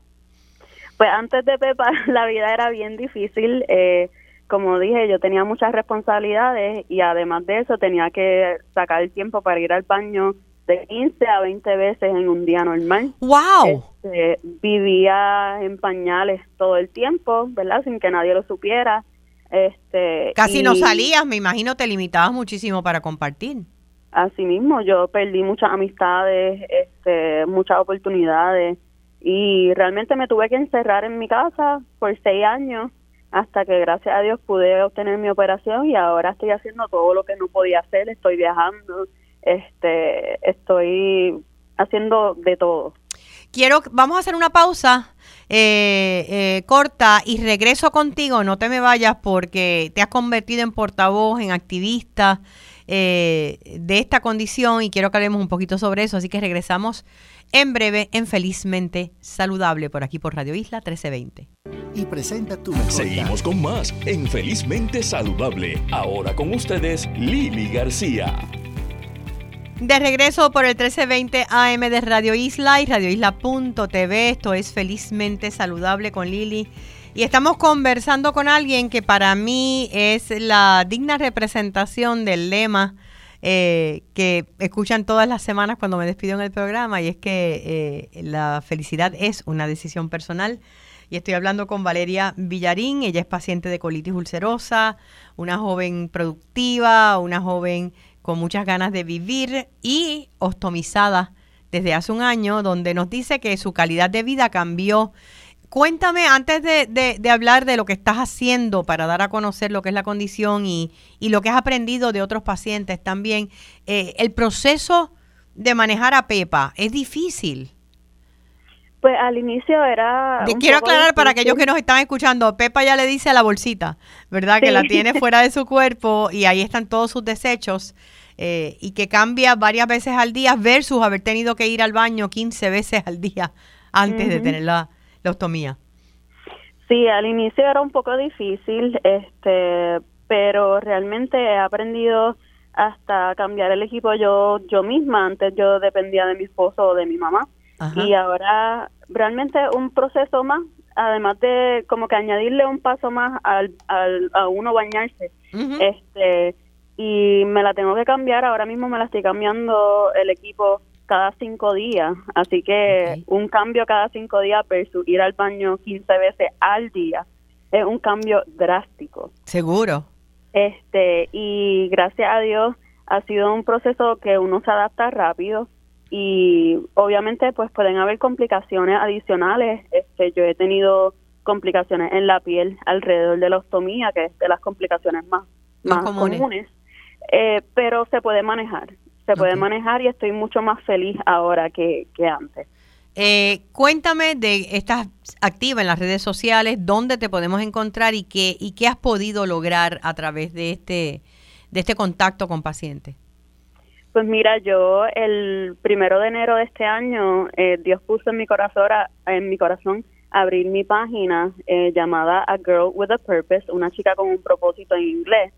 Pues antes de Pepa la vida era bien difícil. Eh, como dije, yo tenía muchas responsabilidades y además de eso tenía que sacar el tiempo para ir al baño de 15 a 20 veces en un día normal. ¡Wow! Este, vivía en pañales todo el tiempo, ¿verdad? Sin que nadie lo supiera este, Casi no salías, me imagino te limitabas muchísimo para compartir. Así mismo, yo perdí muchas amistades, este, muchas oportunidades y realmente me tuve que encerrar en mi casa por seis años hasta que gracias a Dios pude obtener mi operación y ahora estoy haciendo todo lo que no podía hacer, estoy viajando, este, estoy haciendo de todo. Quiero, vamos a hacer una pausa eh, eh, corta y regreso contigo, no te me vayas porque te has convertido en portavoz, en activista eh, de esta condición y quiero que hablemos un poquito sobre eso, así que regresamos en breve en Felizmente Saludable por aquí por Radio Isla 1320. Y presenta tu Seguimos con más en Felizmente Saludable. Ahora con ustedes Lili García. De regreso por el 1320 AM de Radio Isla y radioisla.tv. Esto es Felizmente Saludable con Lili. Y estamos conversando con alguien que para mí es la digna representación del lema eh, que escuchan todas las semanas cuando me despido en el programa y es que eh, la felicidad es una decisión personal. Y estoy hablando con Valeria Villarín, ella es paciente de colitis ulcerosa, una joven productiva, una joven con muchas ganas de vivir y ostomizada desde hace un año, donde nos dice que su calidad de vida cambió. Cuéntame, antes de, hablar de lo que estás haciendo para dar a conocer lo que es la condición y, lo que has aprendido de otros pacientes también, eh, el proceso de manejar a Pepa es difícil. Pues al inicio era... Quiero aclarar para aquellos que nos están escuchando, Pepa ya le dice a la bolsita, ¿verdad? Que la tiene fuera de su cuerpo y ahí están todos sus desechos eh, y que cambia varias veces al día versus haber tenido que ir al baño 15 veces al día antes de tener la, ostomía. Sí, al inicio era un poco difícil, este, pero realmente he aprendido hasta cambiar el equipo yo yo misma. Antes yo dependía de mi esposo o de mi mamá y ahora realmente un proceso más, además de como que añadirle un paso más al, al a uno bañarse, este y me la tengo que cambiar, ahora mismo me la estoy cambiando el equipo cada cinco días, así que un cambio cada cinco días versus ir al baño 15 veces al día es un cambio drástico. Seguro. Este, y gracias a Dios ha sido un proceso que uno se adapta rápido y obviamente pues pueden haber complicaciones adicionales. Este, yo he tenido complicaciones en la piel alrededor de la ostomía, que es de las complicaciones más, más, comunes, eh, pero se puede manejar, se puede manejar y estoy mucho más feliz ahora que, que antes. Eh, cuéntame de estás activa en las redes sociales, dónde te podemos encontrar y qué y qué has podido lograr a través de este de este contacto con pacientes. Pues mira, yo el primero de enero de este año eh, Dios puso en mi corazón en mi corazón abrir mi página eh, llamada A Girl with a Purpose, una chica con un propósito en inglés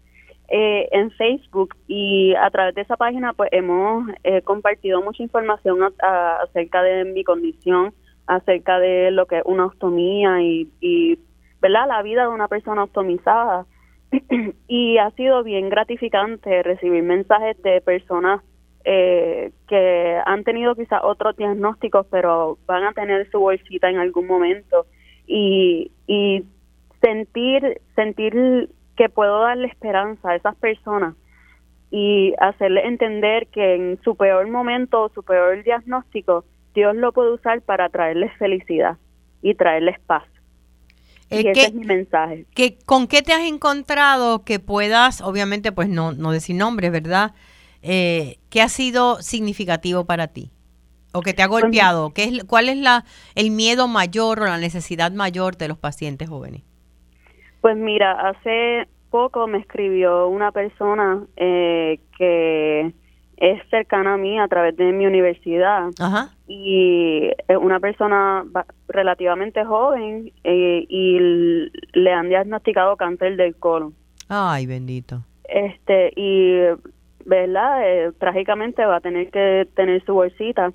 eh, en Facebook y a través de esa página pues hemos eh, compartido mucha información acerca de mi condición, acerca de lo que es una ostomía y, y ¿verdad? la vida de una persona ostomizada. y ha sido bien gratificante recibir mensajes de personas eh, que han tenido quizás otros diagnósticos, pero van a tener su bolsita en algún momento y, y sentir sentir que puedo darle esperanza a esas personas y hacerle entender que en su peor momento, su peor diagnóstico, Dios lo puede usar para traerles felicidad y traerles paz. y ese es mi mensaje. Que, ¿Con qué te has encontrado que puedas, obviamente, pues no, no decir nombres, ¿verdad? Eh, ¿Qué ha sido significativo para ti? ¿O que te ha pues golpeado? ¿Qué es, ¿Cuál es la, el miedo mayor o la necesidad mayor de los pacientes jóvenes? Pues mira, hace poco me escribió una persona eh, que es cercana a mí a través de mi universidad y es una persona relativamente joven eh, y le han diagnosticado cáncer del colon. Ay, bendito. Este y verdad, eh, trágicamente va a tener que tener su bolsita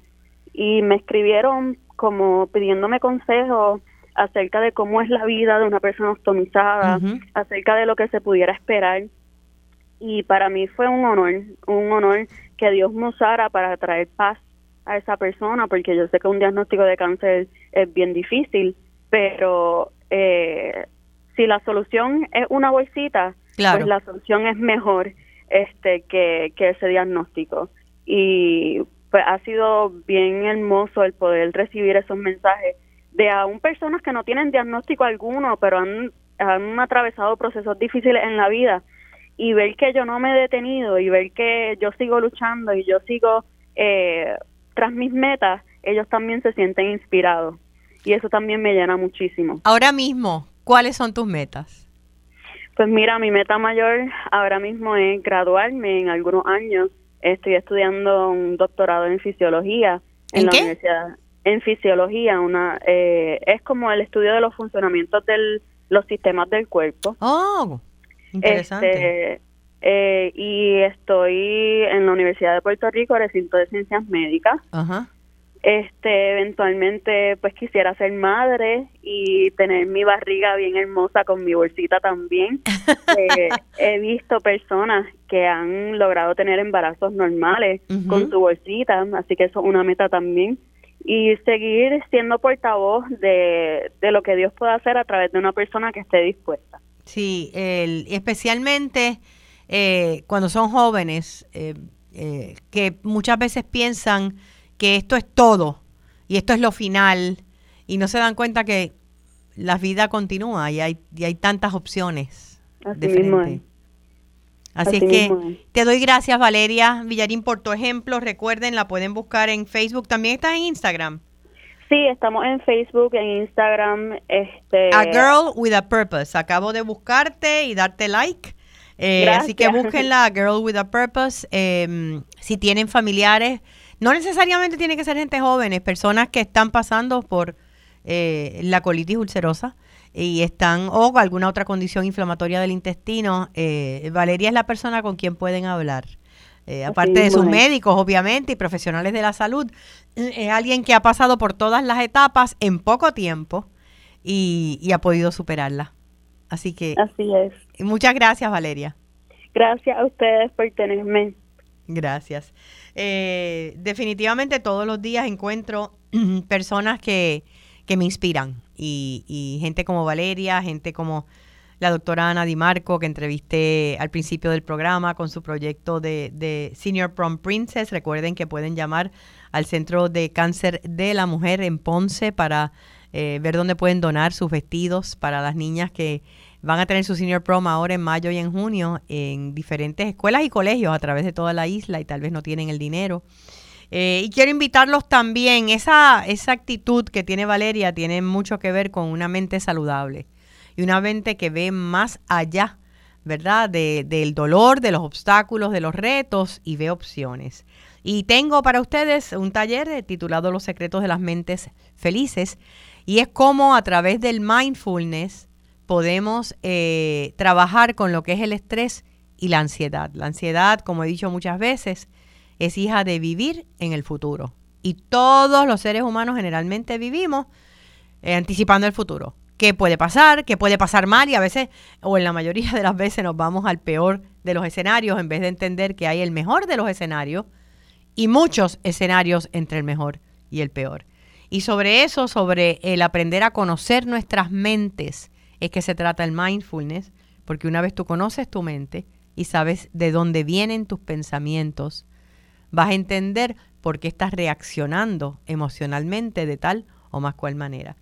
y me escribieron como pidiéndome consejos acerca de cómo es la vida de una persona ostomizada, acerca de lo que se pudiera esperar. Y para mí fue un honor, un honor que Dios me usara para traer paz a esa persona, porque yo sé que un diagnóstico de cáncer es bien difícil, pero eh, si la solución es una bolsita, pues la solución es mejor este que, que ese diagnóstico. Y pues ha sido bien hermoso el poder recibir esos mensajes de aún personas que no tienen diagnóstico alguno, pero han, han atravesado procesos difíciles en la vida y ver que yo no me he detenido y ver que yo sigo luchando y yo sigo eh, tras mis metas, ellos también se sienten inspirados y eso también me llena muchísimo. Ahora mismo, ¿cuáles son tus metas? Pues mira, mi meta mayor ahora mismo es graduarme en algunos años. Estoy estudiando un doctorado en fisiología en, la universidad en fisiología, una eh, es como el estudio de los funcionamientos de los sistemas del cuerpo. Oh, interesante. Este, eh, y estoy en la Universidad de Puerto Rico, recinto de ciencias médicas. Ajá. Este, eventualmente, pues quisiera ser madre y tener mi barriga bien hermosa con mi bolsita también. Eh, he visto personas que han logrado tener embarazos normales con su bolsita, así que eso es una meta también y seguir siendo portavoz de, lo que Dios puede hacer a través de una persona que esté dispuesta. Sí, el, especialmente eh, cuando son jóvenes, eh, eh, que muchas veces piensan que esto es todo y esto es lo final y no se dan cuenta que la vida continúa y hay, y hay tantas opciones. Así mismo Así, es que te doy gracias, Valeria Villarín, por tu ejemplo. Recuerden, la pueden buscar en Facebook. ¿También estás en Instagram? Sí, estamos en Facebook, en Instagram. Este... A Girl with a Purpose. Acabo de buscarte y darte like. Eh, así que búsquenla, A Girl with a Purpose. Em, si tienen familiares, no necesariamente tiene que ser gente joven, personas que están pasando por eh, la colitis ulcerosa y están o alguna otra condición inflamatoria del intestino, eh, Valeria es la persona con quien pueden hablar. Eh, aparte de sus médicos, obviamente, y profesionales de la salud, es alguien que ha pasado por todas las etapas en poco tiempo y, ha podido superarla. Así que. Así es. Muchas gracias, Valeria. Gracias a ustedes por tenerme. Gracias. Eh, definitivamente todos los días encuentro personas que, que me inspiran y, gente como Valeria, gente como la doctora Ana Di Marco, que entrevisté al principio del programa con su proyecto de, Senior Prom Princess. Recuerden que pueden llamar al Centro de Cáncer de la Mujer en Ponce para eh, ver dónde pueden donar sus vestidos para las niñas que van a tener su Senior Prom ahora en mayo y en junio en diferentes escuelas y colegios a través de toda la isla y tal vez no tienen el dinero. Eh, y quiero invitarlos también, esa, esa actitud que tiene Valeria tiene mucho que ver con una mente saludable y una mente que ve más allá, ¿verdad? De, del dolor, de los obstáculos, de los retos y ve opciones. Y tengo para ustedes un taller titulado Los secretos de las mentes felices y es cómo a través del mindfulness podemos eh, trabajar con lo que es el estrés y la ansiedad. La ansiedad, como he dicho muchas veces, es hija de vivir en el futuro. Y todos los seres humanos generalmente vivimos eh, anticipando el futuro qué puede pasar, qué puede pasar mal y a veces, o en la mayoría de las veces, nos vamos al peor de los escenarios en vez de entender que hay el mejor de los escenarios y muchos escenarios entre el mejor y el peor. Y sobre eso, sobre el aprender a conocer nuestras mentes, es que se trata el mindfulness, porque una vez tú conoces tu mente y sabes de dónde vienen tus pensamientos, vas a entender por qué estás reaccionando emocionalmente de tal o más cual manera.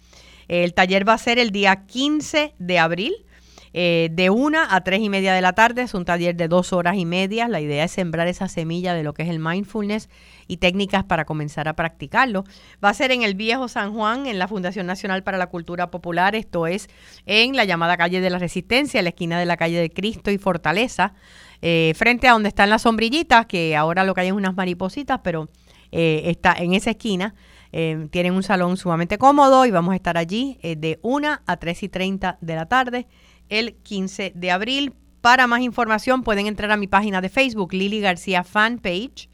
El taller va a ser el día 15 de abril. Eh, de una a tres y media de la tarde. Es un taller de dos horas y media. La idea es sembrar esa semilla de lo que es el mindfulness y técnicas para comenzar a practicarlo. Va a ser en el Viejo San Juan, en la Fundación Nacional para la Cultura Popular. Esto es en la llamada calle de la Resistencia, en la esquina de la calle de Cristo y Fortaleza, eh, frente a donde están las sombrillitas, que ahora lo que hay es unas maripositas, pero eh, está en esa esquina. Eh, tienen un salón sumamente cómodo y vamos a estar allí de 1 a 3 y 30 de la tarde el 15 de abril. Para más información pueden entrar a mi página de Facebook, Lili García Fanpage,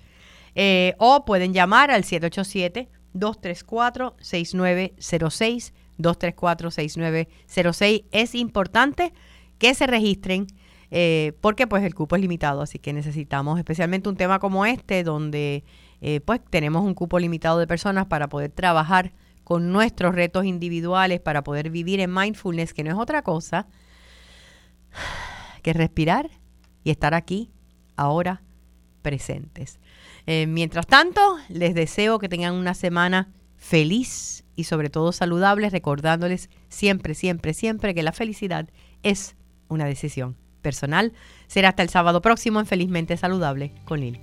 o pueden llamar al 787-234-6906. 234-6906. Es importante que se registren porque pues el cupo es limitado, así que necesitamos especialmente un tema como este donde eh, pues tenemos un cupo limitado de personas para poder trabajar con nuestros retos individuales, para poder vivir en mindfulness, que no es otra cosa que respirar y estar aquí, ahora, presentes. Eh, mientras tanto, les deseo que tengan una semana feliz y sobre todo saludable, recordándoles siempre, siempre, siempre que la felicidad es una decisión personal. Será hasta el sábado próximo en Felizmente Saludable con Lili.